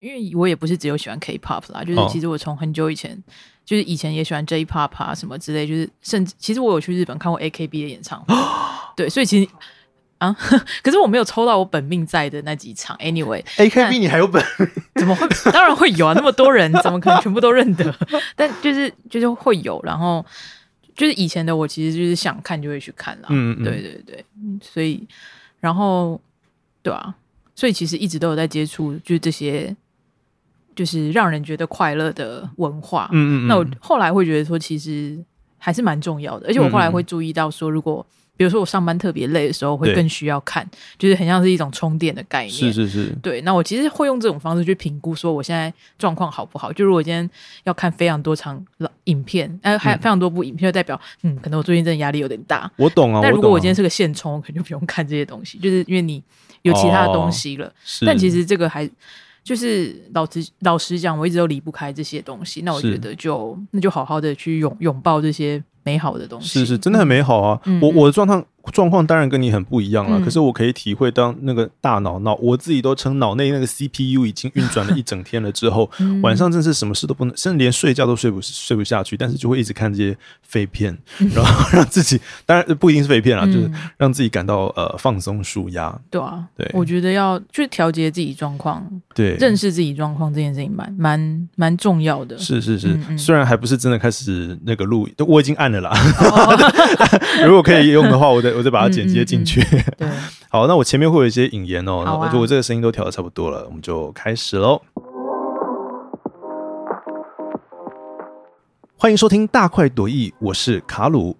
因为我也不是只有喜欢 K-pop 啦，就是哦其实我从很久以前，就是以前也喜欢 J-pop 啊什么之类，就是甚至其实我有去日本看过 AKB 的演唱会，对，所以其实啊，可是我没有抽到我本命在的那几场。Anyway，AKB 你还有本？怎么会？当然会有啊，那么多人，怎么可能全部都认得？但就是就是会有，然后就是以前的我其实就是想看就会去看啦。嗯对对对，嗯所以然后对啊，所以其实一直都有在接触，就是这些就是让人觉得快乐的文化。嗯嗯嗯。那我后来会觉得说，其实还是蛮重要的，而且我后来会注意到说，如果比如说我上班特别累的时候，会更需要看，就是很像是一种充电的概念。是是是，对，那我其实会用这种方式去评估，说我现在状况好不好。就如果今天要看非常多场老影片，呃，还有非常多部影片，就代表嗯，可能我最近真的压力有点大。我懂啊。但如果我今天是个现充，我可能就不用看这些东西，就是因为你有其他的东西了。是，但其实这个还就是老实老实讲，我一直都离不开这些东西。那我觉得就那就好好的去拥拥抱这些美好的东西。是是，真的很美好啊！我我的状况状况当然跟你很不一样了，嗯。可是我可以体会到那个大脑脑，我自己都称脑内那个 CPU 已经运转了一整天了之后，嗯。晚上真是什么事都不能，甚至连睡觉都睡不睡不下去，但是就会一直看这些废片，然后让自己当然不一定是废片啊，就是嗯让自己感到呃放松舒压。对啊，对。我觉得要去调节自己状况，对，认识自己状况这件事情蛮蛮蛮重要的。是是是，虽然还不是真的开始那个录，我已经按了啦。哦。如果可以用的话，我再我再把它剪接进去。对，好，那我前面会有一些引言哦，那啊那如果这个声音都调的差不多了，我们就开始喽。欢迎收听《大快朵颐》，我是卡鲁。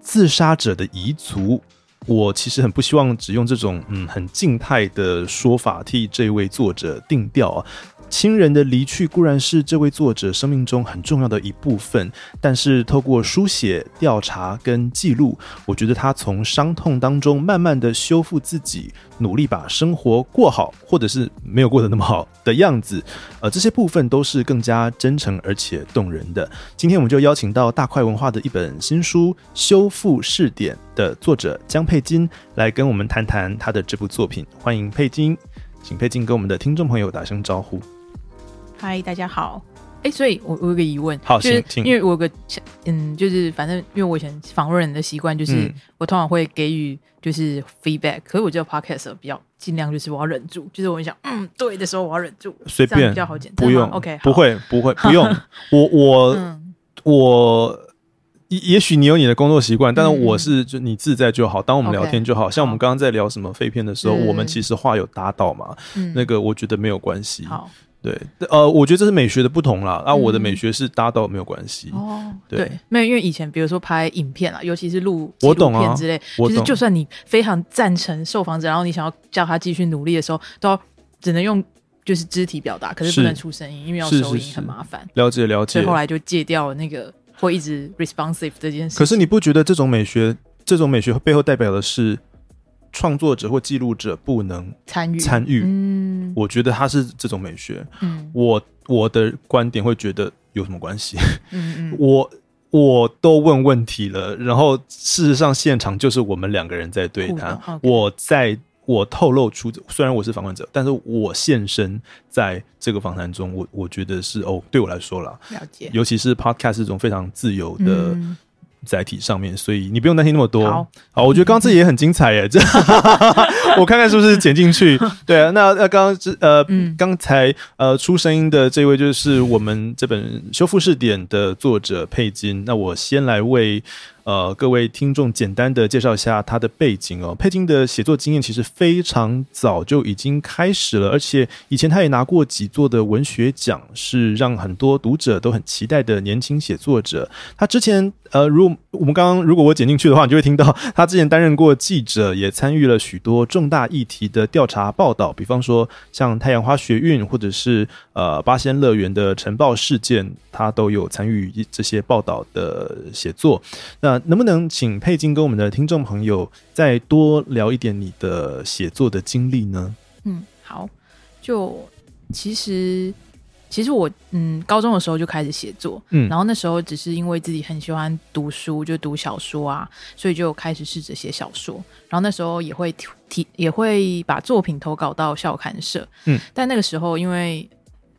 自杀者的遗族，我其实很不希望只用这种嗯很静态的说法替这位作者定调啊。亲人的离去固然是这位作者生命中很重要的一部分，但是透过书写、调查跟记录，我觉得他从伤痛当中慢慢的修复自己，努力把生活过好，或者是没有过得那么好的样子，呃，这些部分都是更加真诚而且动人的。今天我们就邀请到大块文化的一本新书《修复试点》的作者江佩金来跟我们谈谈他的这部作品。欢迎佩金，请佩金跟我们的听众朋友打声招呼。嗨，大家好。哎，所以我我有个疑问，好就是因为我有个嗯，就是反正因为我以前访问人的习惯，就是、嗯。我通常会给予就是 feedback，可是我觉得 podcast 比较尽量就是我要忍住，就是我很想嗯对的时候我要忍住，随便比较好简单，不用？OK，不，会不会不用。我我、嗯。我也也许你有你的工作习惯，但是我是就你自在就好，当我们聊天就好。像我们刚刚在聊什么废片的时候，嗯我们其实话有搭到嘛，嗯。那个我觉得没有关系。好对，呃，我觉得这是美学的不同啦。啊，我的嗯美学是搭到没有关系。哦，对对，没有，因为以前比如说拍影片啊，尤其是录纪录我懂啊片之类，就是我懂就算你非常赞成受访者，然后你想要叫他继续努力的时候，都要只能用就是肢体表达，可是是不能出声音，因为要收音很麻烦。了解了解所以。后来就戒掉了那个会一直 responsive 这件事。可是你不觉得这种美学，这种美学背后代表的是创作者或记录者不能参与参与？嗯我觉得他是这种美学。嗯我我的观点会觉得有什么关系？嗯嗯，我我都问问题了，然后事实上现场就是我们两个人在对谈我在我透露出，虽然我是访问者，但是我现身在这个访谈中，我我觉得是哦，对我来说啦，了解。尤其是 podcast 这种非常自由的嗯载体上面，所以你不用担心那么多。好我觉得刚刚这也很精彩耶，这 我看看是不是剪进去。对啊，那那刚刚这呃，嗯刚才呃出声音的这位就是我们这本修复试点的作者佩金。那我先来为呃各位听众简单的介绍一下他的背景哦。佩金的写作经验其实非常早就已经开始了，而且以前他也拿过几座的文学奖，是让很多读者都很期待的年轻写作者。他之前呃，如果我们刚刚如果我剪进去的话，你就会听到他之前担任过记者，也参与了许多重大议题的调查报道，比方说像太阳花学运或者是呃八仙乐园的晨报事件，他都有参与这些报道的写作。那能不能请佩金跟我们的听众朋友再多聊一点你的写作的经历呢？嗯，好，就其实其实我嗯高中的时候就开始写作，嗯然后那时候只是因为自己很喜欢读书，就读小说啊，所以就开始试着写小说。然后那时候也会提提也会把作品投稿到校刊社，嗯，但那个时候因为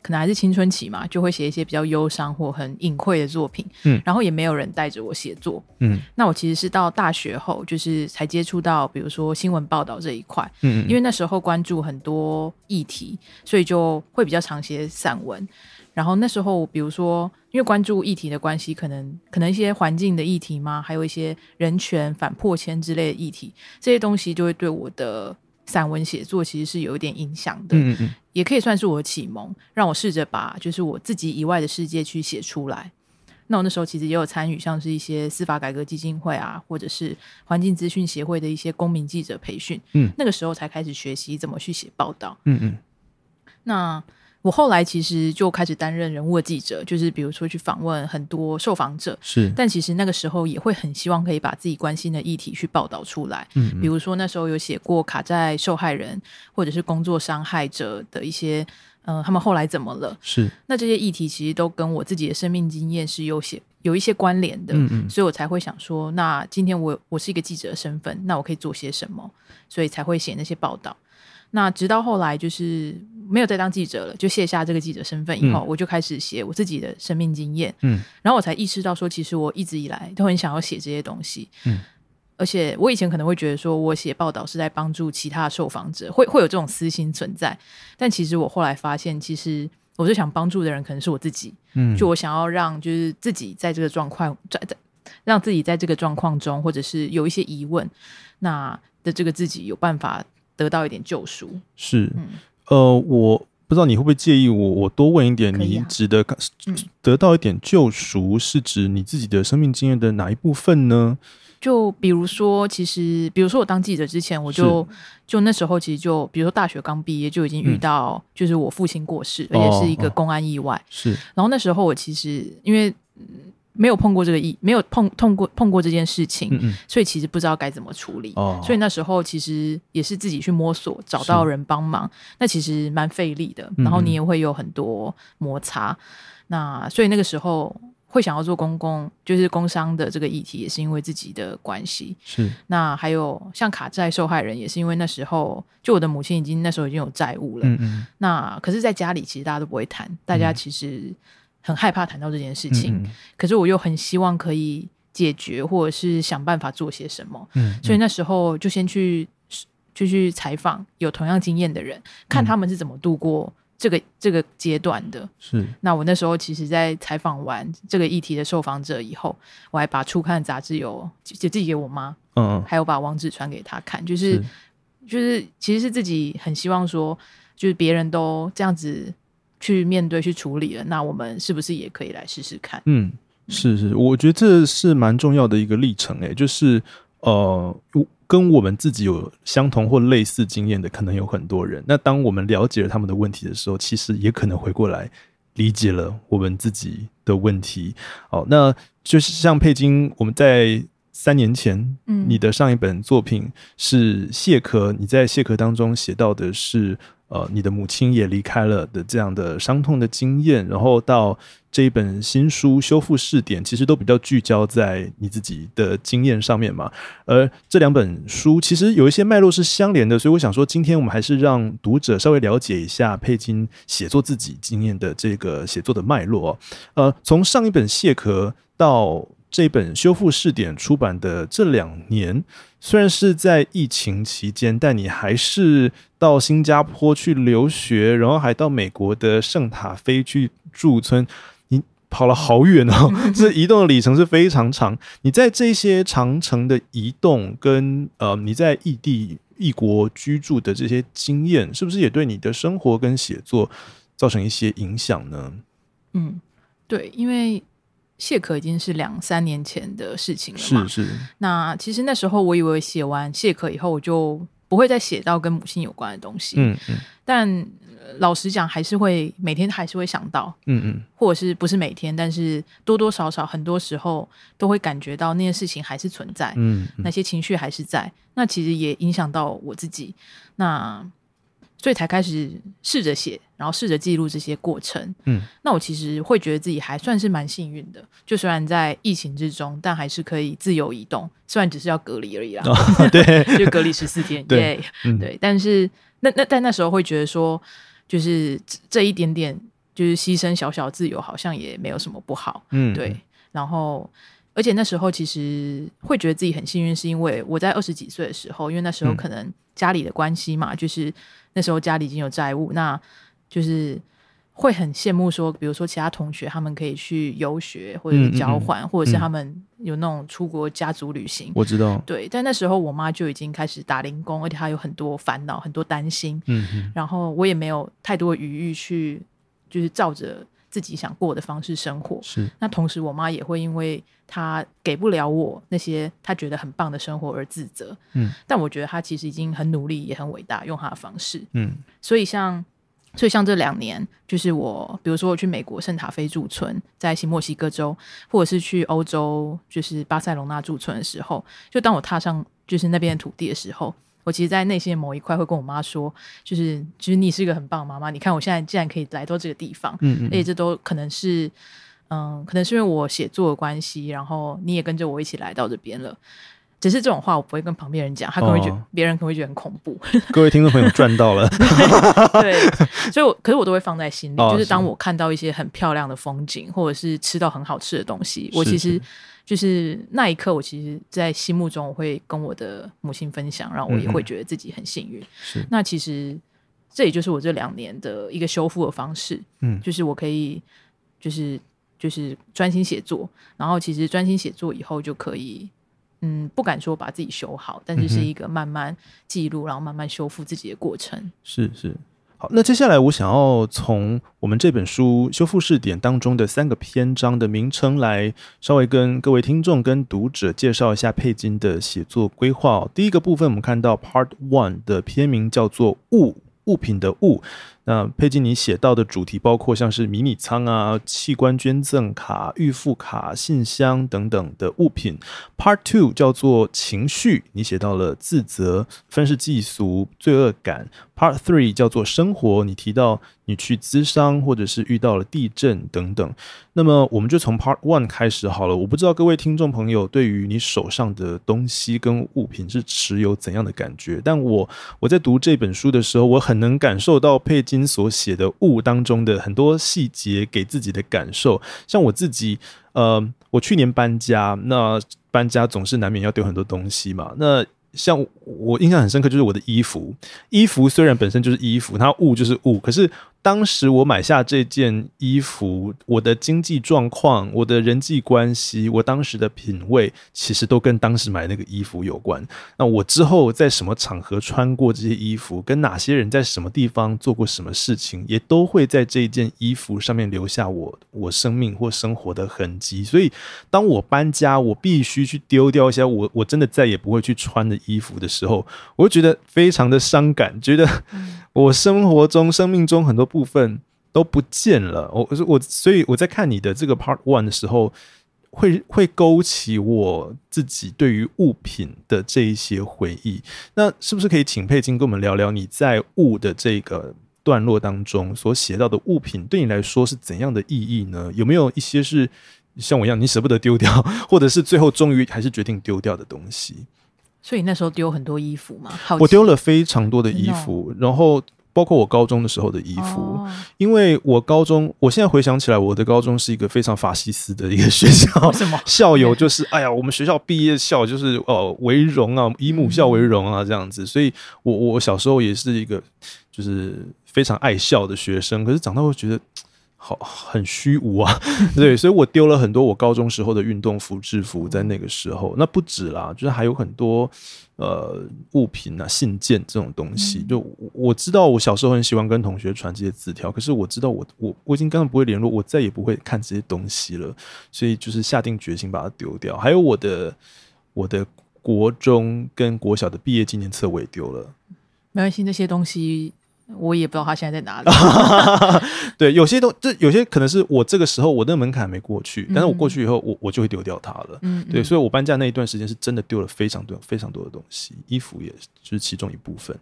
可能还是青春期嘛，就会写一些比较忧伤或很隐晦的作品。嗯然后也没有人带着我写作。嗯那我其实是到大学后，就是才接触到，比如说新闻报道这一块，嗯，因为那时候关注很多议题，所以就会比较常写散文。然后那时候，比如说，因为关注议题的关系，可能可能一些环境的议题嘛，还有一些人权、反破迁之类的议题，这些东西就会对我的散文写作其实是有一点影响的，嗯嗯嗯也可以算是我的启蒙，让我试着把就是我自己以外的世界去写出来。那我那时候其实也有参与，像是一些司法改革基金会啊，或者是环境资讯协会的一些公民记者培训。嗯，那个时候才开始学习怎么去写报道。嗯嗯那我后来其实就开始担任人物的记者，就是比如说去访问很多受访者，是，但其实那个时候也会很希望可以把自己关心的议题去报道出来。嗯比如说那时候有写过卡在受害人或者是工作伤害者的一些，呃，他们后来怎么了？是，那这些议题其实都跟我自己的生命经验是有写有一些关联的，嗯嗯所以我才会想说，那今天我我是一个记者的身份，那我可以做些什么？所以才会写那些报道。那直到后来就是没有再当记者了，就卸下这个记者身份以后，嗯我就开始写我自己的生命经验。嗯然后我才意识到说，其实我一直以来都很想要写这些东西。嗯，而且我以前可能会觉得说，我写报道是在帮助其他受访者，会会有这种私心存在。但其实我后来发现，其实我最想帮助的人可能是我自己。嗯，就我想要让就是自己在这个状况在在让自己在这个状况中，或者是有一些疑问，那的这个自己有办法得到一点救赎。是，嗯。呃，我不知道你会不会介意我我多问一点，你指的嗯。得到一点救赎，是指你自己的生命经验的哪一部分呢？就比如说，其实比如说我当记者之前，我就就那时候其实就比如说大学刚毕业就已经遇到，就是我父亲过世，而且是一个哦。公安意外。是，然后那时候我其实因为嗯没有碰过这个意，没有碰碰过碰过这件事情，嗯嗯，所以其实不知道该怎么处理。哦，所以那时候其实也是自己去摸索，找到人帮忙，那其实蛮费力的。嗯然后你也会有很多摩擦，那所以那个时候会想要做公共，就是工商的这个议题，也是因为自己的关系。是，那还有像卡债受害人，也是因为那时候就我的母亲已经那时候已经有债务了。嗯嗯那可是，在家里其实大家都不会谈，大家其实很害怕谈到这件事情。嗯可是我又很希望可以解决，或者是想办法做些什么。嗯，所以那时候就先去就去采访有同样经验的人，看他们是怎么度过这个这个阶段的。是，那我那时候其实，在采访完这个议题的受访者以后，我还把初刊的杂志有就寄给我妈，嗯嗯，还有把网址传给她看，就是就是其实是自己很希望说，就是别人都这样子去面对去处理了，那我们是不是也可以来试试看？嗯，是是，我觉得这是蛮重要的一个历程，诶，就是呃，跟我们自己有相同或类似经验的，可能有很多人。那当我们了解了他们的问题的时候，其实也可能回过来理解了我们自己的问题。哦，那就是像佩金，我们在三年前，嗯你的上一本作品是《蟹壳》，你在《蟹壳》当中写到的是。呃，你的母亲也离开了的这样的伤痛的经验，然后到这一本新书《修复试点》，其实都比较聚焦在你自己的经验上面嘛。而这两本书其实有一些脉络是相连的，所以我想说，今天我们还是让读者稍微了解一下佩金写作自己经验的这个写作的脉络。呃，从上一本《蟹壳》到这本《修复试点》出版的这两年，虽然是在疫情期间，但你还是到新加坡去留学，然后还到美国的圣塔菲去驻村。你跑了好远哦，这移动的里程是非常长。你在这些长程的移动跟呃你在异地异国居住的这些经验，是不是也对你的生活跟写作造成一些影响呢？嗯，对，因为蟹壳已经是两三年前的事情了嘛。是是，那其实那时候我以为写完谢可以后，我就不会再写到跟母亲有关的东西。嗯嗯但呃老实讲，还是会每天还是会想到，嗯嗯，或者是不是每天，但是多多少少很多时候都会感觉到那些事情还是存在，嗯那些情绪还是在。那其实也影响到我自己。那所以才开始试着写，然后试着记录这些过程。嗯，那我其实会觉得自己还算是蛮幸运的，就虽然在疫情之中，但还是可以自由移动，虽然只是要隔离而已啦，哦对，就隔离十四天，对对。但是那那但那时候会觉得说，就是这这一点点就是牺牲小小自由，好像也没有什么不好。嗯，对，然后而且那时候其实会觉得自己很幸运，是因为我在二十几岁的时候，因为那时候嗯可能家里的关系嘛，就是那时候家里已经有债务，那就是会很羡慕说，比如说其他同学他们可以去游学或者是嗯嗯嗯。交换，或者是嗯他们有那种出国家族旅行。我知道，对，但那时候我妈就已经开始打零工，而且她有很多烦恼、很多担心，嗯嗯。然后我也没有太多的余裕去，就是照着自己想过的方式生活。是，那同时，我妈也会因为她给不了我那些她觉得很棒的生活而自责。嗯，但我觉得她其实已经很努力，也很伟大，用她的方式。嗯所以像，所以像这两年，就是我，比如说我去美国圣塔菲驻村，在新墨西哥州，或者是去欧洲，就是巴塞隆纳驻村的时候，就当我踏上就是那边的土地的时候。我其实，在内心的某一块会跟我妈说，就是，就是你是一个很棒的妈妈。你看，我现在竟然可以来到这个地方，嗯嗯而且这都可能是，嗯，可能是因为我写作的关系，然后你也跟着我一起来到这边了。只是这种话我不会跟旁边人讲，他可能会觉得哦别、人可能会觉得很恐怖。各位听众朋友赚到了，对，所以我可是我都会放在心里，哦就是当我看到一些很漂亮的风景，或者是吃到很好吃的东西，我其实就是那一刻，我其实，在心目中我会跟我的母亲分享，然后我也会觉得自己很幸运。是，那其实这也就是我这两年的一个修复的方式，嗯就是我可以就是就是专心写作，然后其实专心写作以后就可以。嗯，不敢说把自己修好，但是是一个慢慢记录，然后慢慢修复自己的过程。是是。好，那接下来我想要从我们这本书《修复试点》当中的三个篇章的名称来稍微跟各位听众跟读者介绍一下佩金的写作规划哦。第一个部分，我们看到 Part One 的篇名叫做“物”，物品的“物”。那佩吉你写到的主题包括像是迷你仓啊、器官捐赠卡、预付卡、信箱等等的物品。Part Two 叫做情绪，你写到了自责、愤世嫉俗、罪恶感。Part Three 叫做生活，你提到你去咨商或者是遇到了地震等等。那么我们就从 Part One 开始好了。我不知道各位听众朋友对于你手上的东西跟物品是持有怎样的感觉，但我我在读这本书的时候，我很能感受到佩金所写的物当中的很多细节给自己的感受。像我自己，呃，我去年搬家，那搬家总是难免要丢很多东西嘛。那像我印象很深刻，就是我的衣服。衣服虽然本身就是衣服，它物就是物，可是当时我买下这件衣服，我的经济状况、我的人际关系、我当时的品味，其实都跟当时买那个衣服有关。那我之后在什么场合穿过这些衣服，跟哪些人在什么地方做过什么事情，也都会在这件衣服上面留下我我生命或生活的痕迹。所以，当我搬家，我必须去丢掉一些我我真的再也不会去穿的衣服的时候，我就觉得非常的伤感，觉得 我生活中、生命中很多部分都不见了。我我所以我在看你的这个 Part One 的时候。会会勾起我自己对于物品的这一些回忆。那是不是可以请佩金跟我们聊聊你在物的这个段落当中所写到的物品，对你来说是怎样的意义呢？有没有一些是像我一样你舍不得丢掉，或者是最后终于还是决定丢掉的东西？所以那时候丢很多衣服嘛？我丢了非常多的衣服，然后包括我高中的时候的衣服。哦因为我高中，我现在回想起来，我的高中是一个非常法西斯的一个学校，什么？校友就是，哎呀，我们学校毕业校就是哦为荣啊，以母校为荣啊，这样子。所以我我小时候也是一个就是非常爱校的学生，可是长大会觉得。好，很虚无啊，对，所以我丢了很多我高中时候的运动服、制服，在那个时候，那不止啦，就是还有很多呃物品啊、信件这种东西。就我我知道，我小时候很喜欢跟同学传这些字条，可是我知道我我我已经根本不会联络，我再也不会看这些东西了，所以就是下定决心把它丢掉。还有我的我的国中跟国小的毕业纪念册我也丢了。没关系，那些东西我也不知道他现在在哪里。对，有些东这有些可能是我这个时候我那个门槛没过去，但是我过去以后，我我就会丢掉它了。嗯，对，嗯所以我搬家那一段时间是真的丢了非常多非常多的东西，衣服也就是其中一部分。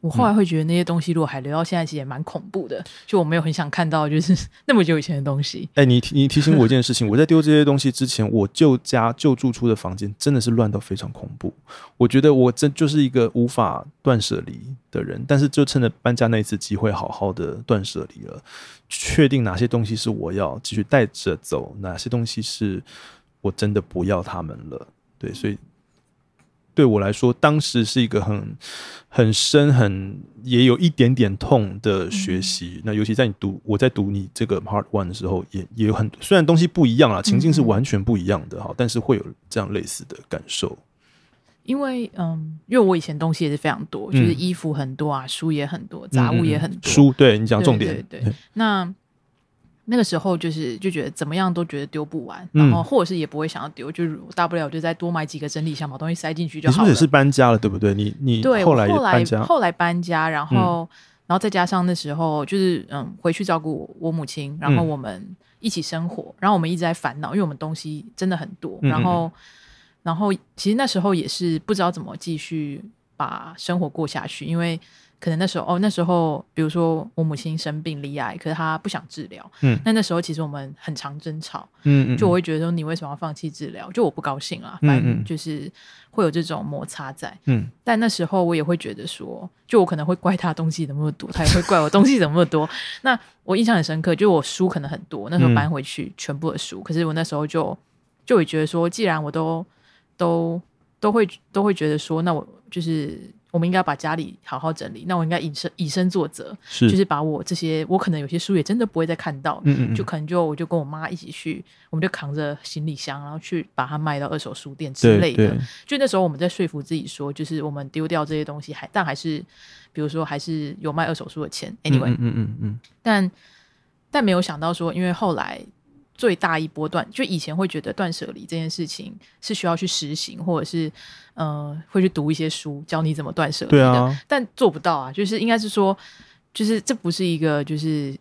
我后来会觉得那些东西如果还留到现在，其实也蛮恐怖的。就我没有很想看到，就是 那么久以前的东西。哎，你你提醒我一件事情，我在丢这些东西之前，我旧家旧住出的房间真的是乱到非常恐怖。我觉得我真就是一个无法断舍离的人，但是就趁着搬家那一次机会，好好的断舍离了，确定哪些东西是我要继续带着走，哪些东西是我真的不要他们了。对，所以。对我来说，当时是一个很很深、很也有一点点痛的学习。那尤其在你读我在读你这个 Part One 的时候，也也有很虽然东西不一样啊，情境是完全不一样的哈，但是会有这样类似的感受。因为嗯，因为我以前东西也是非常多，就是衣服很多啊，书也很多，杂物也很多。书，对你讲重点，对那。那个时候就是就觉得怎么样都觉得丢不完，然后或者是也不会想要丢，就是大不了就再多买几个整理箱，把东西塞进去就好了。你是不是是搬家了，对不对？你你对后来后来后来搬家，然后然后再加上那时候就是嗯回去照顾我母亲，然后我们一起生活，然后我们一直在烦恼，因为我们东西真的很多，然后然后其实那时候也是不知道怎么继续把生活过下去，因为。可能那时候哦，那时候比如说我母亲生病离癌，可是她不想治疗。嗯，那那时候其实我们很常争吵。嗯嗯，就我会觉得说你为什么要放弃治疗？就我不高兴啊，反正就是会有这种摩擦在。嗯，但那时候我也会觉得说，就我可能会怪他东西怎么那么多，他也会怪我东西怎么那么多。那我印象很深刻，就我书可能很多，那时候搬回去全部的书，可是我那时候就就会觉得说，既然我都都都会都会觉得说，那我就是。我们应该把家里好好整理。那我应该以身以身作则，是就是把我这些我可能有些书也真的不会再看到，嗯嗯，就可能就我就跟我妈一起去，我们就扛着行李箱，然后去把它卖到二手书店之类的。就那时候我们在说服自己说，就是我们丢掉这些东西，还但还是比如说还是有卖二手书的钱。Anyway，嗯嗯嗯，但但没有想到说，因为后来。最大一波断，就以前会觉得断舍离这件事情是需要去实行，或者是呃会去读一些书教你怎么断舍离的，但做不到啊。就是应该是说，就是这不是一个，就是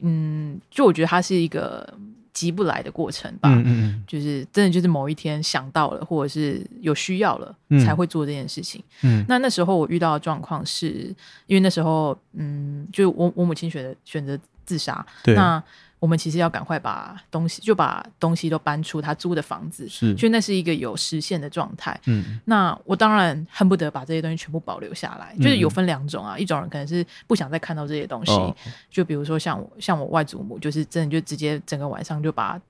嗯，就我觉得它是一个急不来的过程吧。嗯嗯就是真的就是某一天想到了，或者是有需要了，才会做这件事情。嗯，那那时候我遇到的状况是因为那时候嗯，就我我母亲选择选择自杀，那。我们其实要赶快把东西，就把东西都搬出他租的房子，是，就那是一个有实现的状态。嗯，那我当然恨不得把这些东西全部保留下来。就是有分两种啊，一种人可能是不想再看到这些东西，就比如说像我，像我外祖母，就是真的就直接整个晚上就把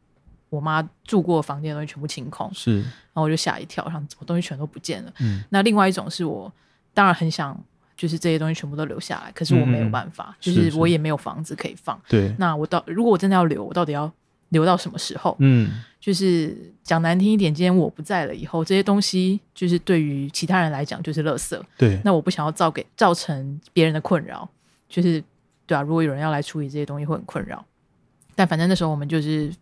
我妈住过房间的东西全部清空，是，然后我就吓一跳，然后什么东西全都不见了。嗯，那另外一种是我当然很想。就是这些东西全部都留下来，可是我没有办法，就是我也没有房子可以放。对，那我到如果我真的要留，我到底要留到什么时候？嗯，就是讲难听一点，今天我不在了以后，这些东西就是对于其他人来讲就是垃圾。对，那我不想要造给造成别人的困扰，就是对啊，如果有人要来处理这些东西会很困扰，但反正那时候我们就是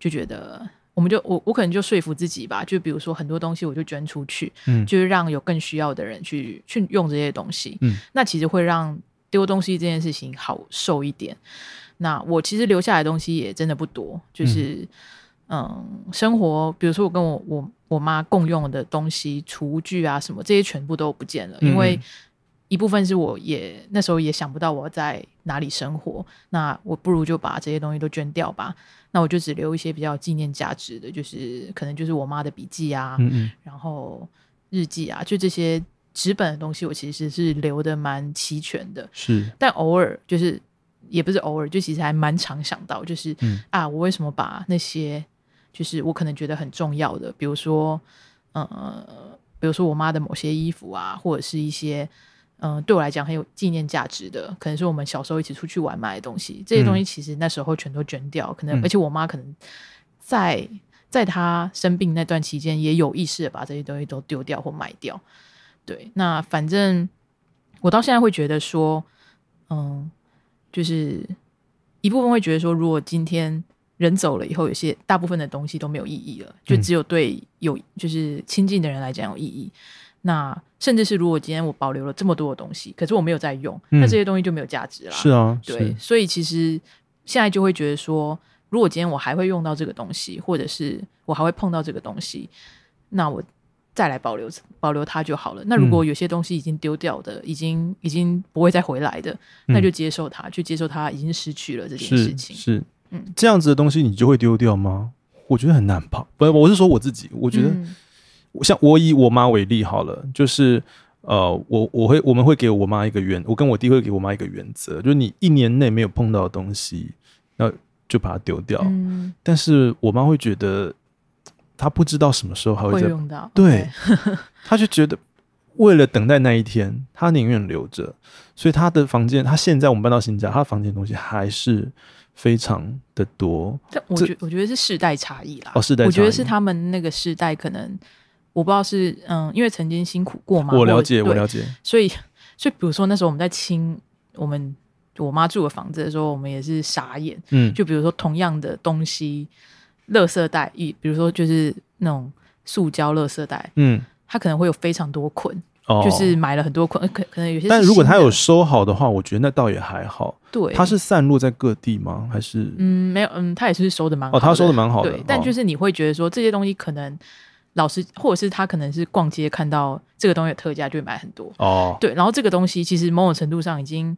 就觉得。我们就我我可能就说服自己吧，就比如说很多东西我就捐出去，嗯，就是让有更需要的人去去用这些东西，嗯，那其实会让丢东西这件事情好受一点。那我其实留下来的东西也真的不多，就是嗯，生活，比如说我跟我我我妈共用的东西，厨具啊什么这些全部都不见了，因为一部分是我也那时候也想不到我在哪里生活，那我不如就把这些东西都捐掉吧。那我就只留一些比较纪念价值的，就是可能就是我妈的笔记啊，然后日记啊，就这些纸本的东西，我其实是留的蛮齐全的。是，但偶尔就是也不是偶尔，就其实还蛮常想到，就是啊，我为什么把那些就是我可能觉得很重要的，比如说呃，比如说我妈的某些衣服啊，或者是一些。嗯，对我来讲很有纪念价值的，可能是我们小时候一起出去玩买的东西。这些东西其实那时候全都捐掉，可能而且我妈可能在在她生病那段期间也有意识的把这些东西都丢掉或卖掉。对，那反正我到现在会觉得说，嗯，就是一部分会觉得说，如果今天人走了以后，有些大部分的东西都没有意义了，就只有对有就是亲近的人来讲有意义。那甚至是如果今天我保留了这么多的东西，可是我没有在用，那这些东西就没有价值了。是啊，对，所以其实现在就会觉得说，如果今天我还会用到这个东西，或者是我还会碰到这个东西，那我再来保留保留它就好了。那如果有些东西已经丢掉的，已经已经不会再回来的，那就接受它，去接受它已经失去了这件事情。是，嗯，这样子的东西你就会丢掉吗？我觉得很难吧。不，我是说我自己，我觉得，像我以我妈为例好了，就是呃，我我会我们会给我妈一个原，我跟我弟会给我妈一个原则，就是你一年内没有碰到的东西，那就把它丢掉。嗯，但是我妈会觉得。她不知道什么时候还会用到，对，她就觉得为了等待那一天，她宁愿留着。所以她的房间，她现在我们搬到新家，她房间东西还是非常的多。但我觉我觉得是世代差异啦。哦，世代，我觉得是他们那个世代可能我不知道是嗯，因为曾经辛苦过嘛。我了解，我了解。所以，所以比如说那时候我们在清我们我妈住的房子的时候，我们也是傻眼。嗯，就比如说同样的东西。垃圾袋，一比如说就是那种塑胶垃圾袋，嗯，它可能会有非常多捆，哦，就是买了很多捆，可可能有些。但如果它有收好的话，我觉得那倒也还好。对，它是散落在各地吗？还是？嗯，没有，嗯，它也是收的蛮好。哦，他收的蛮好的。对，但就是你会觉得说这些东西可能老师或者是他可能是逛街看到这个东西有特价就会买很多。哦，对，然后这个东西其实某种程度上已经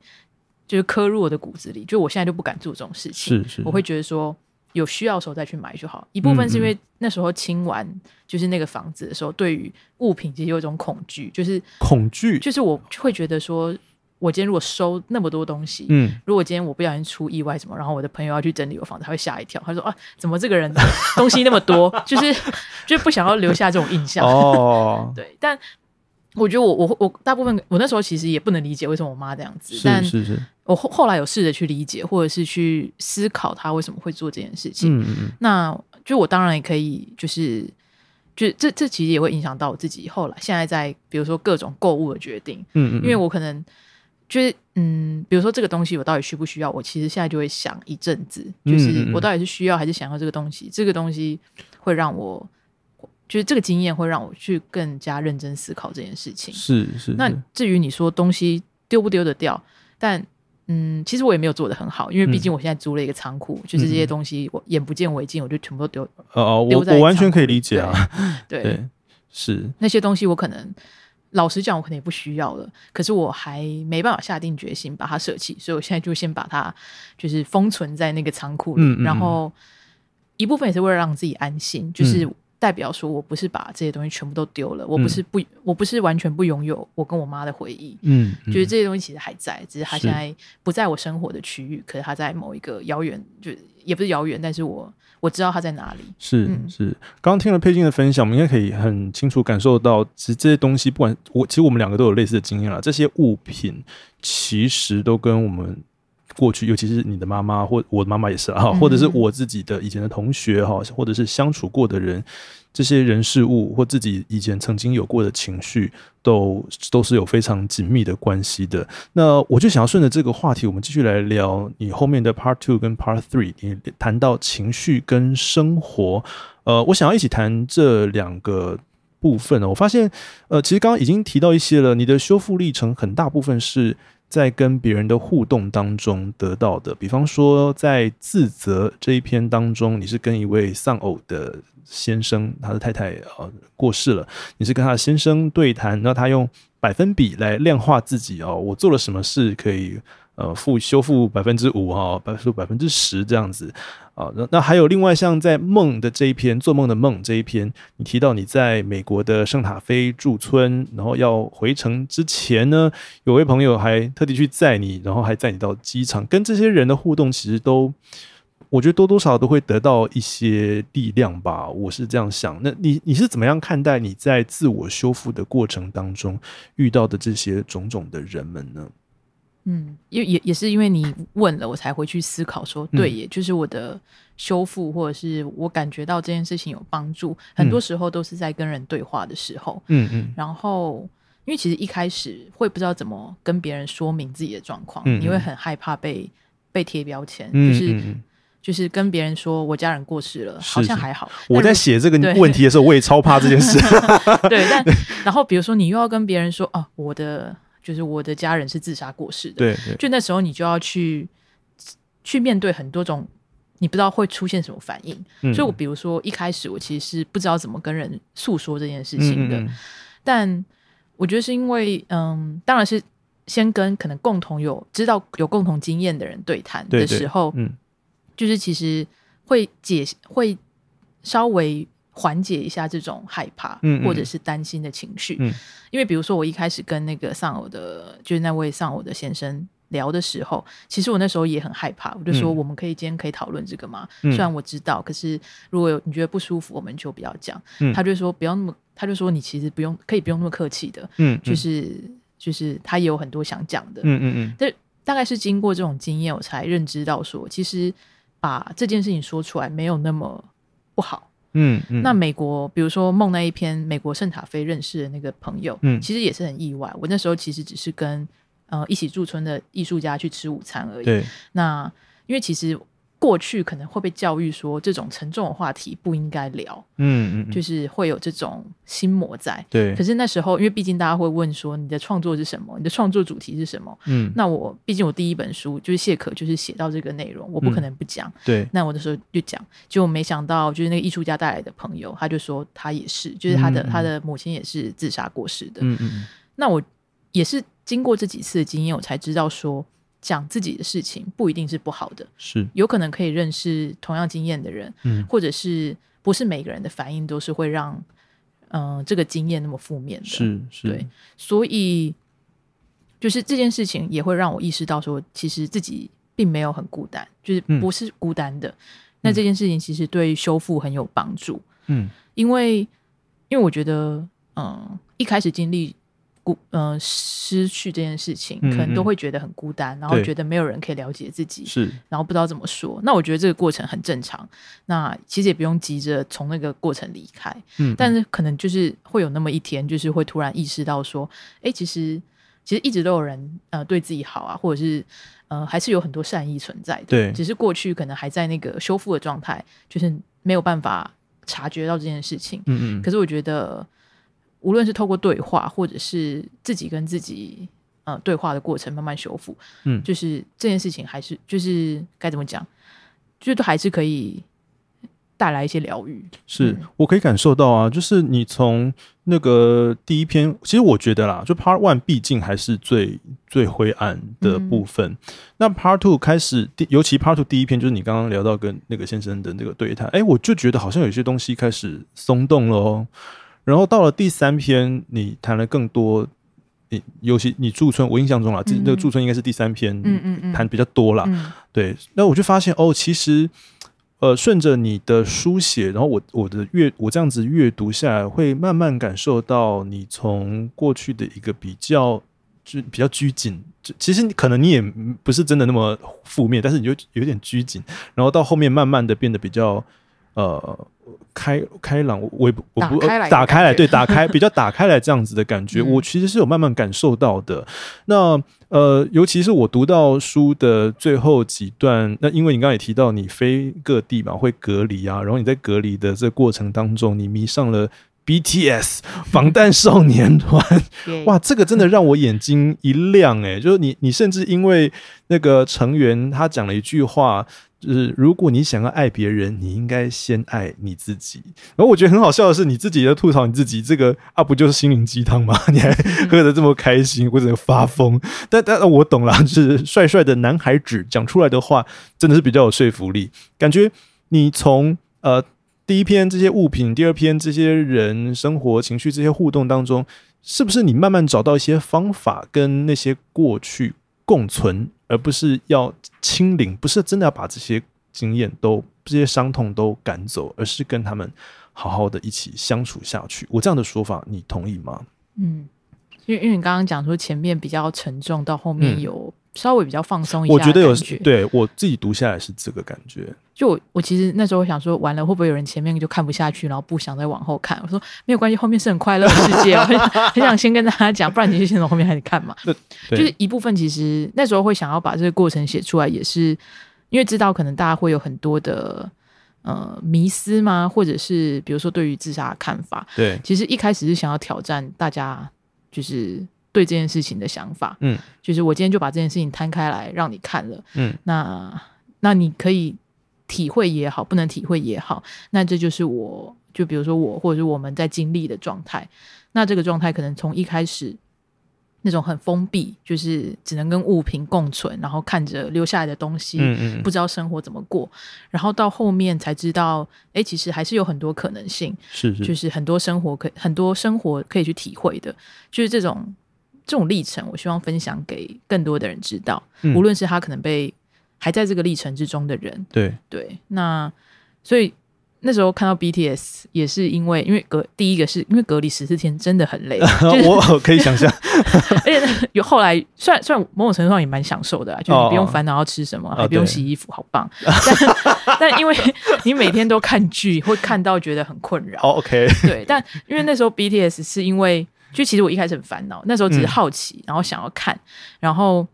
就是刻入我的骨子里，就我现在就不敢做这种事情。是是，我会觉得说。有需要的时候再去买就好。一部分是因为那时候清完就是那个房子的时候，对于物品其实有一种恐惧，就是恐惧，就是我会觉得说，我今天如果收那么多东西，嗯，如果今天我不小心出意外什么，然后我的朋友要去整理我房子，他会吓一跳，他说啊，怎么这个人东西那么多？就是就是不想要留下这种印象。哦，对，但。我觉得我我我大部分我那时候其实也不能理解为什么我妈这样子，但是是我后后来有试着去理解，或者是去思考她为什么会做这件事情。嗯嗯那就我当然也可以，就是就这这其实也会影响到我自己后来现在在比如说各种购物的决定。嗯嗯。因为我可能就是嗯，比如说这个东西我到底需不需要，我其实现在就会想一阵子，就是我到底是需要还是想要这个东西，这个东西会让我。就是这个经验会让我去更加认真思考这件事情。是是。那至于你说东西丢不丢得掉，但嗯，其实我也没有做的很好，因为毕竟我现在租了一个仓库，就是这些东西我眼不见为净，我就全部都丢。哦哦，我我完全可以理解啊。对，是那些东西我可能老实讲，我可能也不需要了，可是我还没办法下定决心把它舍弃，所以我现在就先把它就是封存在那个仓库里，然后一部分也是为了让自己安心，就是。代表说，我不是把这些东西全部都丢了，我不是不，我不是完全不拥有我跟我妈的回忆。嗯，就是。这些东西其实还在，只是它现在不在我生活的区域，可是它在某一个遥远，就也不是遥远，但是我我知道它在哪里。是是，刚刚听了佩金的分享，我们应该可以很清楚感受到，其实这些东西，不管我，其实我们两个都有类似的经验了。这些物品其实都跟我们。过去，尤其是你的妈妈或我的妈妈也是啊，或者是我自己的以前的同学哈，或者是相处过的人，这些人事物或自己以前曾经有过的情绪，都都是有非常紧密的关系的。那我就想要顺着这个话题，我们继续来聊你后面的 Part Two 跟 Part Three，你谈到情绪跟生活，呃，我想要一起谈这两个部分呢。我发现，呃，其实刚刚已经提到一些了，你的修复历程很大部分是。在跟别人的互动当中得到的，比方说在自责这一篇当中，你是跟一位丧偶的先生，他的太太啊过世了，你是跟他的先生对谈，那他用百分比来量化自己哦，我做了什么事可以。呃，复修复百分之五哈，百分百分之十这样子啊。那那还有另外像在梦的这一篇，做梦的梦这一篇，你提到你在美国的圣塔菲驻村，然后要回城之前呢，有位朋友还特地去载你，然后还载你到机场，跟这些人的互动，其实都我觉得多多少少都会得到一些力量吧。我是这样想。那你你是怎么样看待你在自我修复的过程当中遇到的这些种种的人们呢？嗯，因为也也是因为你问了，我才回去思考说，对，也就是我的修复，或者是我感觉到这件事情有帮助，很多时候都是在跟人对话的时候，嗯嗯，然后因为其实一开始会不知道怎么跟别人说明自己的状况，你会很害怕被被贴标签，就是就是跟别人说我家人过世了，好像还好。我在写这个问题的时候，我也超怕这件事。对，但然后比如说你又要跟别人说哦，我的。就是我的家人是自杀过世的，对，就那时候你就要去去面对很多种你不知道会出现什么反应。嗯。所以我比如说一开始我其实是不知道怎么跟人诉说这件事情的，嗯嗯嗯。但我觉得是因为，嗯，当然是先跟可能共同有知道有共同经验的人对谈的时候，嗯。就是其实会解会稍微缓解一下这种害怕或者是担心的情绪。嗯因为比如说我一开始跟那个丧偶的，就是那位丧偶的先生。聊的时候，其实我那时候也很害怕，我就说嗯我们可以今天可以讨论这个吗？嗯虽然我知道，可是如果有你觉得不舒服，我们就不要讲。嗯他就说不要那么，他就说你其实不用，可以不用那么客气的，嗯，就是就是他也有很多想讲的。嗯嗯嗯但大概是经过这种经验，我才认知到说，其实把这件事情说出来没有那么不好。嗯嗯，那美国，比如说梦那一篇美国圣塔菲认识的那个朋友，嗯其实也是很意外。我那时候其实只是跟呃一起驻村的艺术家去吃午餐而已。对，那因为其实过去可能会被教育说，这种沉重的话题不应该聊，嗯嗯，就是是会有这种心魔在。对可，是那时候，因为毕竟大家会问说你的创作是什么，你的创作主题是什么？嗯那我毕竟我第一本书就是谢可，就是写到这个内容，我不可能不讲。对，那我那时候就讲，结果没想到就是那个艺术家带来的朋友，他就说他也是，就是他的、嗯嗯他的母亲也是自杀过世的。嗯嗯那我也是经过这几次的经验，我才知道说讲自己的事情不一定是不好的，是，有可能可以认识同样经验的人，嗯。或者是不是每个人的反应都是会让嗯、呃这个经验那么负面的。是是，对，所以就是这件事情也会让我意识到说，其实自己并没有很孤单，就是嗯。不是孤单的。那这件事情其实对修复很有帮助，嗯。因为因为我觉得，嗯，一开始经历孤呃失去这件事情，嗯可能都嗯会觉得很孤单，然后觉得没有人可以了解自己，是，然后不知道怎么说。那我觉得这个过程很正常，那其实也不用急着从那个过程离开。嗯，但是可能就是会有那么一天，就是会突然意识到说，哎，其实其实一直都有人呃对自己好啊，或者是呃还是有很多善意存在的。对只是过去可能还在那个修复的状态，就是没有办法察觉到这件事情。嗯嗯，可是我觉得，无论是透过对话，或者是自己跟自己呃对话的过程，慢慢修复，嗯就是这件事情还是就是该怎么讲，就是都还是可以带来一些疗愈。是嗯我可以感受到啊，就是你从那个第一篇，其实我觉得啦，就 Part One 毕竟还是最最灰暗的部分。那 Part Two 开始，第尤其 Part Two 第一篇，就是你刚刚聊到跟那个先生的那个对谈，哎，我就觉得好像有些东西开始松动了哦。然后到了第三篇，你谈了更多。你尤其你驻村，我印象中啦，这嗯这个驻村应该是第三篇，嗯嗯嗯谈比较多啦。嗯对，那我就发现哦，其实呃，顺着你的书写，然后我我的阅我这样子阅读下来，会慢慢感受到你从过去的一个比较就比较拘谨，就其实你可能你也不是真的那么负面，但是你就有点拘谨，然后到后面慢慢的变得比较呃开开朗，我我也不我不打开来对，打开 比较打开来这样子的感觉，嗯我其实是有慢慢感受到的。那呃，尤其是我读到书的最后几段，那因为你刚刚也提到你飞各地嘛，会隔离啊，然后你在隔离的这个过程当中，你迷上了 BTS 防弹少年团，哇，这个真的让我眼睛一亮诶、就是你你甚至因为那个成员他讲了一句话。就是如果你想要爱别人，你应该先爱你自己。然后我觉得很好笑的是，你自己在吐槽你自己，这个啊不就是心灵鸡汤吗？你还喝得这么开心，我整个发疯。但但我懂了，就是帅帅的男孩子讲出来的话，真的是比较有说服力。感觉你从呃第一篇这些物品，第二篇这些人生活情绪这些互动当中，是不是你慢慢找到一些方法跟那些过去共存，而不是要清零，不是真的要把这些经验都这些伤痛都赶走，而是跟他们好好的一起相处下去。我这样的说法，你同意吗？嗯，因为因为你刚刚讲说前面比较沉重，到后面嗯有稍微比较放松一下的我觉得有，对我自己读下来是这个感觉。就我我其实那时候想说，完了会不会有人前面就看不下去，然后不想再往后看？我说没有关系，后面是很快乐的世界，我很想很想先跟大家讲，不然你就先从后面开始看嘛。就是一部分，其实那时候会想要把这个过程写出来，也是因为知道可能大家会有很多的呃迷思吗，或者是比如说对于自杀的看法，对，其实一开始是想要挑战大家，就是对这件事情的想法。嗯就是我今天就把这件事情摊开来让你看了，嗯，那那你可以体会也好，不能体会也好，那这就是我就比如说我或者是我们在经历的状态。那这个状态可能从一开始那种很封闭，就是只能跟物品共存，然后看着留下来的东西，嗯嗯不知道生活怎么过，然后到后面才知道，哎，其实还是有很多可能性，是就是是很多生活可很多生活可以去体会的，就是这种这种历程，我希望分享给更多的人知道，嗯无论是他可能被还在这个历程之中的人，对，对，那所以那时候看到 BTS 也是因为因为隔第一个是因为隔离十四天真的很累，就是我可以想象，而且那有后来虽然虽然某种程度上也蛮享受的啊，就你不用哦烦恼要吃什么，还哦不用洗衣服，好棒。但但因为你每天都看剧，会看到觉得很困扰。哦，OK，对，但因为那时候 BTS 是因为，就其实我一开始很烦恼，那时候只是嗯。好奇，然后想要看，然后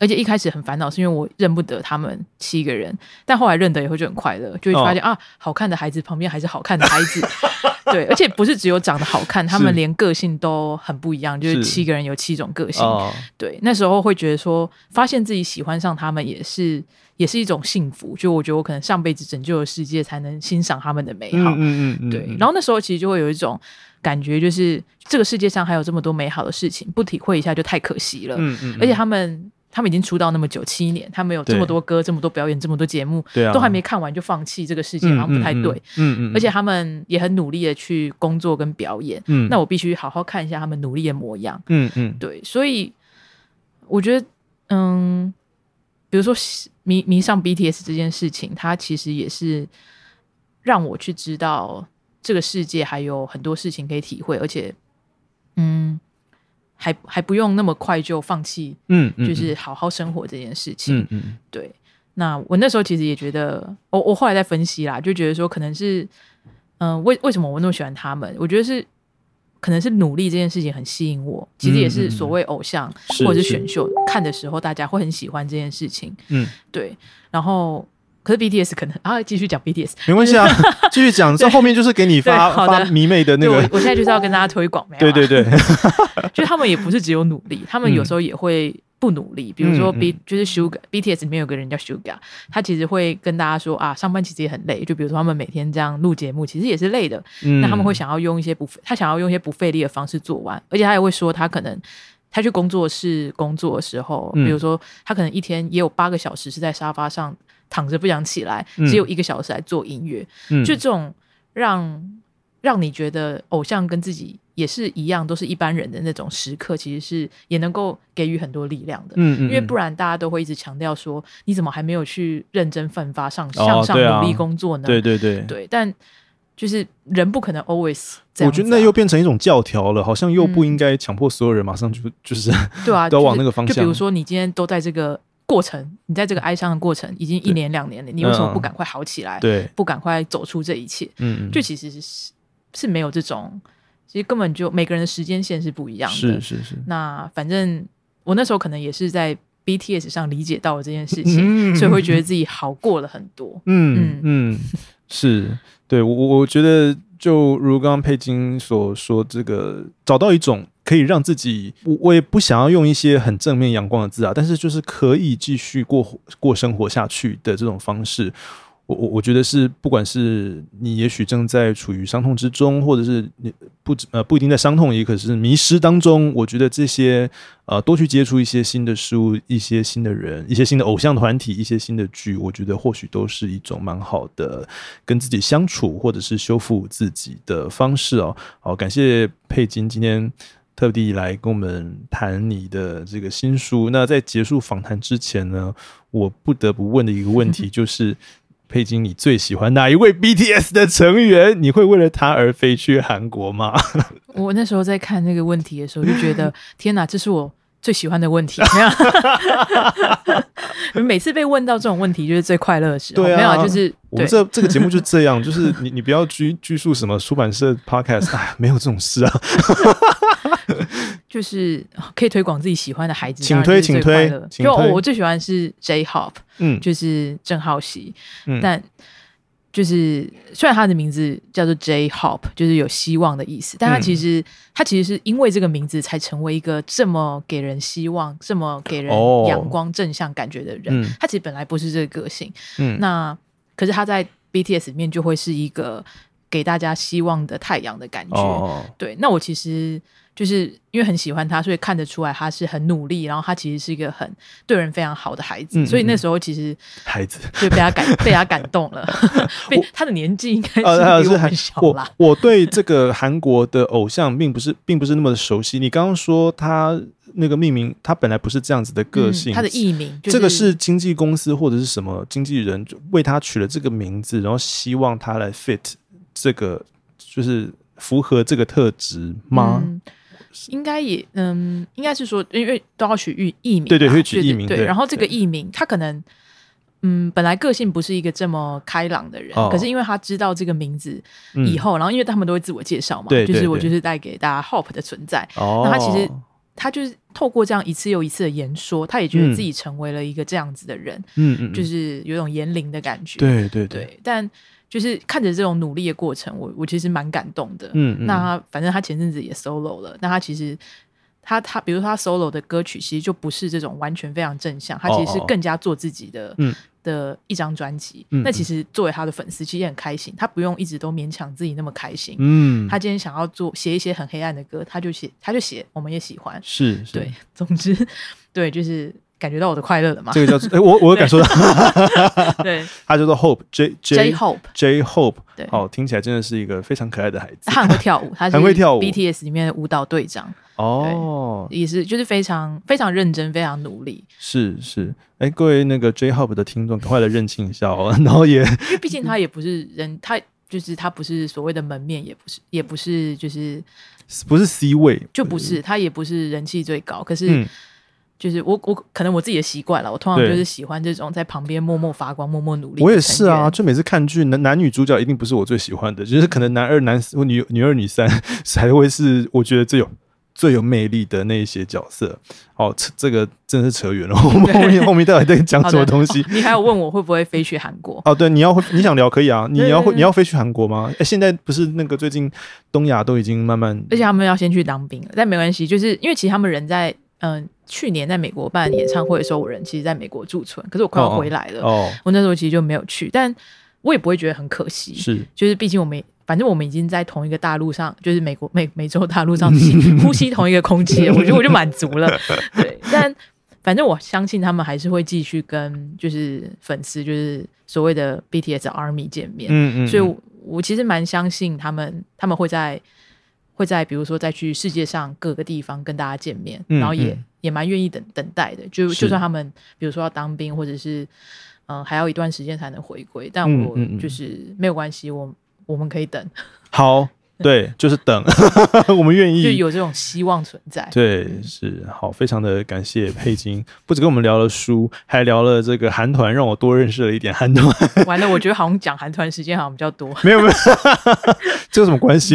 而且一开始很烦恼，是因为我认不得他们七个人，但后来认得以后就很快乐，就会发哦。现、啊，好看的孩子旁边还是好看的孩子，对，而且不是只有长得好看，他们连个性都很不一样，就是。是七个人有七种个性，哦，对，那时候会觉得说，发现自己喜欢上他们也是也是一种幸福，就我觉得我可能上辈子拯救了世界，才能欣赏他们的美好。嗯嗯嗯，对，然后那时候其实就会有一种感觉，就是这个世界上还有这么多美好的事情，不体会一下就太可惜了。嗯嗯，而且他们他们已经出道那么久，七年，他们有这么多歌、这么多表演、这么多节目，对啊，都还没看完就放弃，这个世界好像不太对。嗯，嗯嗯，而且他们也很努力的去工作跟表演，嗯，那我必须好好看一下他们努力的模样。嗯嗯对，所以我觉得，嗯，比如说迷迷上 BTS 这件事情，它其实也是让我去知道这个世界还有很多事情可以体会，而且，嗯，还还不用那么快就放弃，嗯嗯，就是好好生活这件事情。嗯嗯对，那我那时候其实也觉得，我我后来在分析啦，就觉得说可能是，嗯、为为什么我那么喜欢他们？我觉得是可能是努力这件事情很吸引我，其实也是所谓偶像、或者是。选秀看的时候，大家会很喜欢这件事情。嗯，对，然后可是 BTS 可能啊，继续讲 BTS，没关系啊，继续讲，这后面就是给你发发迷妹的那个，我现在就是要跟大家推广，没有对啊对对，就是他们也不是只有努力，他们有时候也会不努力。比如说嗯 B、就是 Sugar BTS 里面有个人叫 Sugar，他其实会跟大家说啊，上班其实也很累。就比如说他们每天这样录节目，其实也是累的。嗯那他们会想要用一些不他想要用一些不费力的方式做完，而且他也会说他可能。他去工作室工作的时候，嗯比如说他可能一天也有八个小时是在沙发上躺着不想起来，嗯只有一个小时来做音乐。嗯就这种让让你觉得偶像跟自己也是一样，都是一般人的那种时刻，其实是也能够给予很多力量的。嗯嗯，因为不然然大家都会一直强调说，你怎么还没有去认真奋发上哦向上努力工作呢？对对对。对但就是人不可能 always 这样啊、我觉得那又变成一种教条了，好像又不嗯应该强迫所有人马上就 就是对啊，都往那个方向就比如说，你今天都在这个过程，你在这个哀伤的过程已经一年两年了，你为什么不嗯赶快好起来？对，不赶快走出这一切？嗯，嗯就其实是是没有这种，其实根本就每个人的时间线是不一样的。是是是，那反正我那时候可能也是在 BTS 上理解到了这件事情，嗯所以会觉得自己好过了很多。嗯嗯，是对我我我觉得就如刚刚佩金所说，这个找到一种可以让自己，我我也不想要用一些很正面阳光的字啊，但是就是可以继续过过生活下去的这种方式。我我我觉得是，不管是你也许正在处于伤痛之中，或者是你不止呃不一定在伤痛，也可是迷失当中。我觉得这些呃多去接触一些新的事物、一些新的人、一些新的偶像团体、一些新的剧，我觉得或许都是一种蛮好的跟自己相处或者是修复自己的方式哦。好，感谢佩金今天。特地来跟我们谈你的这个新书。那在结束访谈之前呢，我不得不问的一个问题 就是：佩金，你最喜欢哪一位 BTS 的成员？你会为了他而飞去韩国吗？我那时候在看那个问题的时候，就觉得天哪，这是我最喜欢的问题。没有，每次被问到这种问题，就是最快乐的时候。对啊没有啊，就是我们这这个节目就这样，就是你你不要拘拘束什么出版社 podcast，哎，没有这种事啊。就是可以推广自己喜欢的孩子，请推请最快乐。推。就我最喜欢是 J Hop，嗯。就是郑浩熙，嗯。但就是虽然他的名字叫做 J Hop，就是有希望的意思，但他嗯。其实、他其实是因为这个名字才成为一个这么给人希望、这么给人哦。阳光正向感觉的人。嗯。他其实本来不是这个个性，嗯，那可是他在 BTS 里面就会是一个给大家希望的太阳的感觉。哦，对，那我其实就是因为很喜欢他，所以看得出来他是很努力，然后他其实是一个很对人非常好的孩子，嗯嗯所以那时候其实孩子。就被他感 被他感动了。被他的年纪应该是比我们小我啦。我对这个韩国的偶像并不是并不是那么的熟悉。你刚刚说他那个命名，他本来不是这样子的个性，嗯他的艺名、就这个是经纪公司或者是什么经纪人就为他取了这个名字，然后希望他来 fit 这个，就是符合这个特质吗？嗯应该也嗯，应该是说，因为都要取艺艺名，对对会取艺名对对然后这个艺名，他可能嗯，本来个性不是一个这么开朗的人，哦可是因为他知道这个名字嗯。以后，然后因为他们都会自我介绍嘛，就是我就是带给大家 hope 的存在。哦，那他其实他就是透过这样一次又一次的言说，他也觉得嗯自己成为了一个这样子的人，嗯嗯，嗯就是有一种言灵的感觉。对对对，对，但就是看着这种努力的过程，我我其实蛮感动的。嗯嗯，那他反正他前阵子也 solo 了，那他其实他他比如说他 solo 的歌曲，其实就不是这种完全非常正向，他其实是更加做自己的。嗯的一张专辑，嗯那其实作为他的粉丝，其实也很开心，他不用一直都勉强自己那么开心。嗯，他今天想要做写一些很黑暗的歌，他就写，他就写，我们也喜欢。是是对，总之，对，就是感觉到我的快乐了吗。这个叫做 哎，我我有感受到，对。他叫做 Hope J，J Hope，J Hope，对。哦，听起来真的是一个非常可爱的孩子。他很会跳舞，他是 很会跳舞。BTS 里面的舞蹈队长，哦，也是就是非常非常认真，非常努力。是是，哎，各位那个 J Hope 的听众，赶快来认清一下哦，然后也因为毕竟他也不是人，他就是他不是所谓的门面，也不是也不是就是不是 C 位，就不是他也不是人气最高，可是。嗯就是我我可能我自己的习惯了，我通常就是喜欢这种在旁边默默发光、默默努力。我也是啊，，就每次看剧，男男女主角一定不是我最喜欢的，就是可能男二、男四或女女二、女三 才会是我觉得最有最有魅力的那一些角色。哦，扯这个真的是扯远了，我们后面后面到底在讲什么东西哦？你还有问我会不会飞去韩国？哦，对，你要你想聊可以啊，你要你要飞去韩国吗？哎，现在不是那个最近东亚都已经慢慢而且他们要先去当兵了，但没关系，就是因为其实他们人在嗯、去年在美国办演唱会的时候，我人其实在美国驻村，可是我快要回来了，哦，我那时候其实就没有去，但我也不会觉得很可惜，是。就是毕竟我们反正我们已经在同一个大陆上，就是美国 美美洲大陆上吸 呼吸同一个空气，我觉得我就满足了。对，但反正我相信他们还是会继续跟就是粉丝，就是所谓的 BTS Army 见面。嗯嗯，所以我，我其实蛮相信他们，他们会在会在比如说再去世界上各个地方跟大家见面，嗯然后也、嗯也蛮愿意等等待的。就就算他们比如说要当兵，或者是嗯、呃还要一段时间才能回归，但我嗯嗯嗯。就是没有关系，我我们可以等，好，对，就是等，我们愿意，就有这种希望存在。对，是好，非常的感谢佩金，不止跟我们聊了书，还聊了这个韩团，让我多认识了一点韩团。完了，我觉得好像讲韩团时间好像比较多。没有没有，这有什么关系？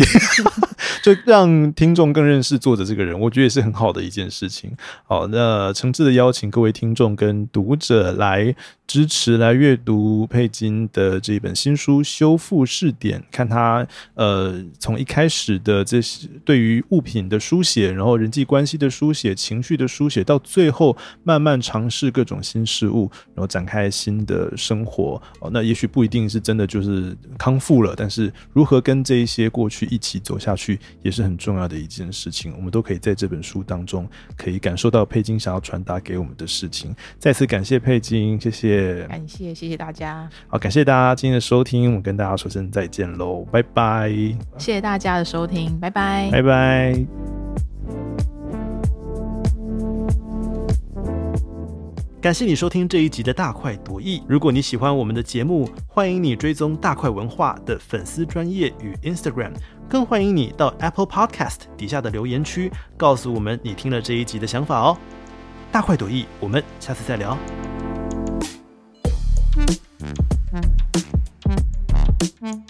就让听众更认识作者这个人，我觉得也是很好的一件事情。好，那诚挚的邀请各位听众跟读者来支持、来阅读佩金的这一本新书《修复试点》，看他呃从一开始的这些对于物品的书写，然后人际关系的书写、情绪的书写，到最后慢慢尝试各种新事物，然后展开新的生活。哦，那也许不一定是真的就是康复了，但是如何跟这一些过去一起走下去，也是很重要的一件事情。我们都可以在这本书当中可以感受到佩金想要传达给我们的事情。再次感谢佩金，谢谢。感谢，谢谢大家，好，感谢大家今天的收听，我跟大家说声再见喽，拜拜，谢谢大家的收听，拜拜。拜拜。感谢你收听这一集的大快朵颐。如果你喜欢我们的节目，欢迎你追踪大快文化的粉丝专业与 Instagram，更欢迎你到 Apple Podcast 底下的留言区告诉我们你听了这一集的想法哦。大快朵颐，我们下次再聊。嗯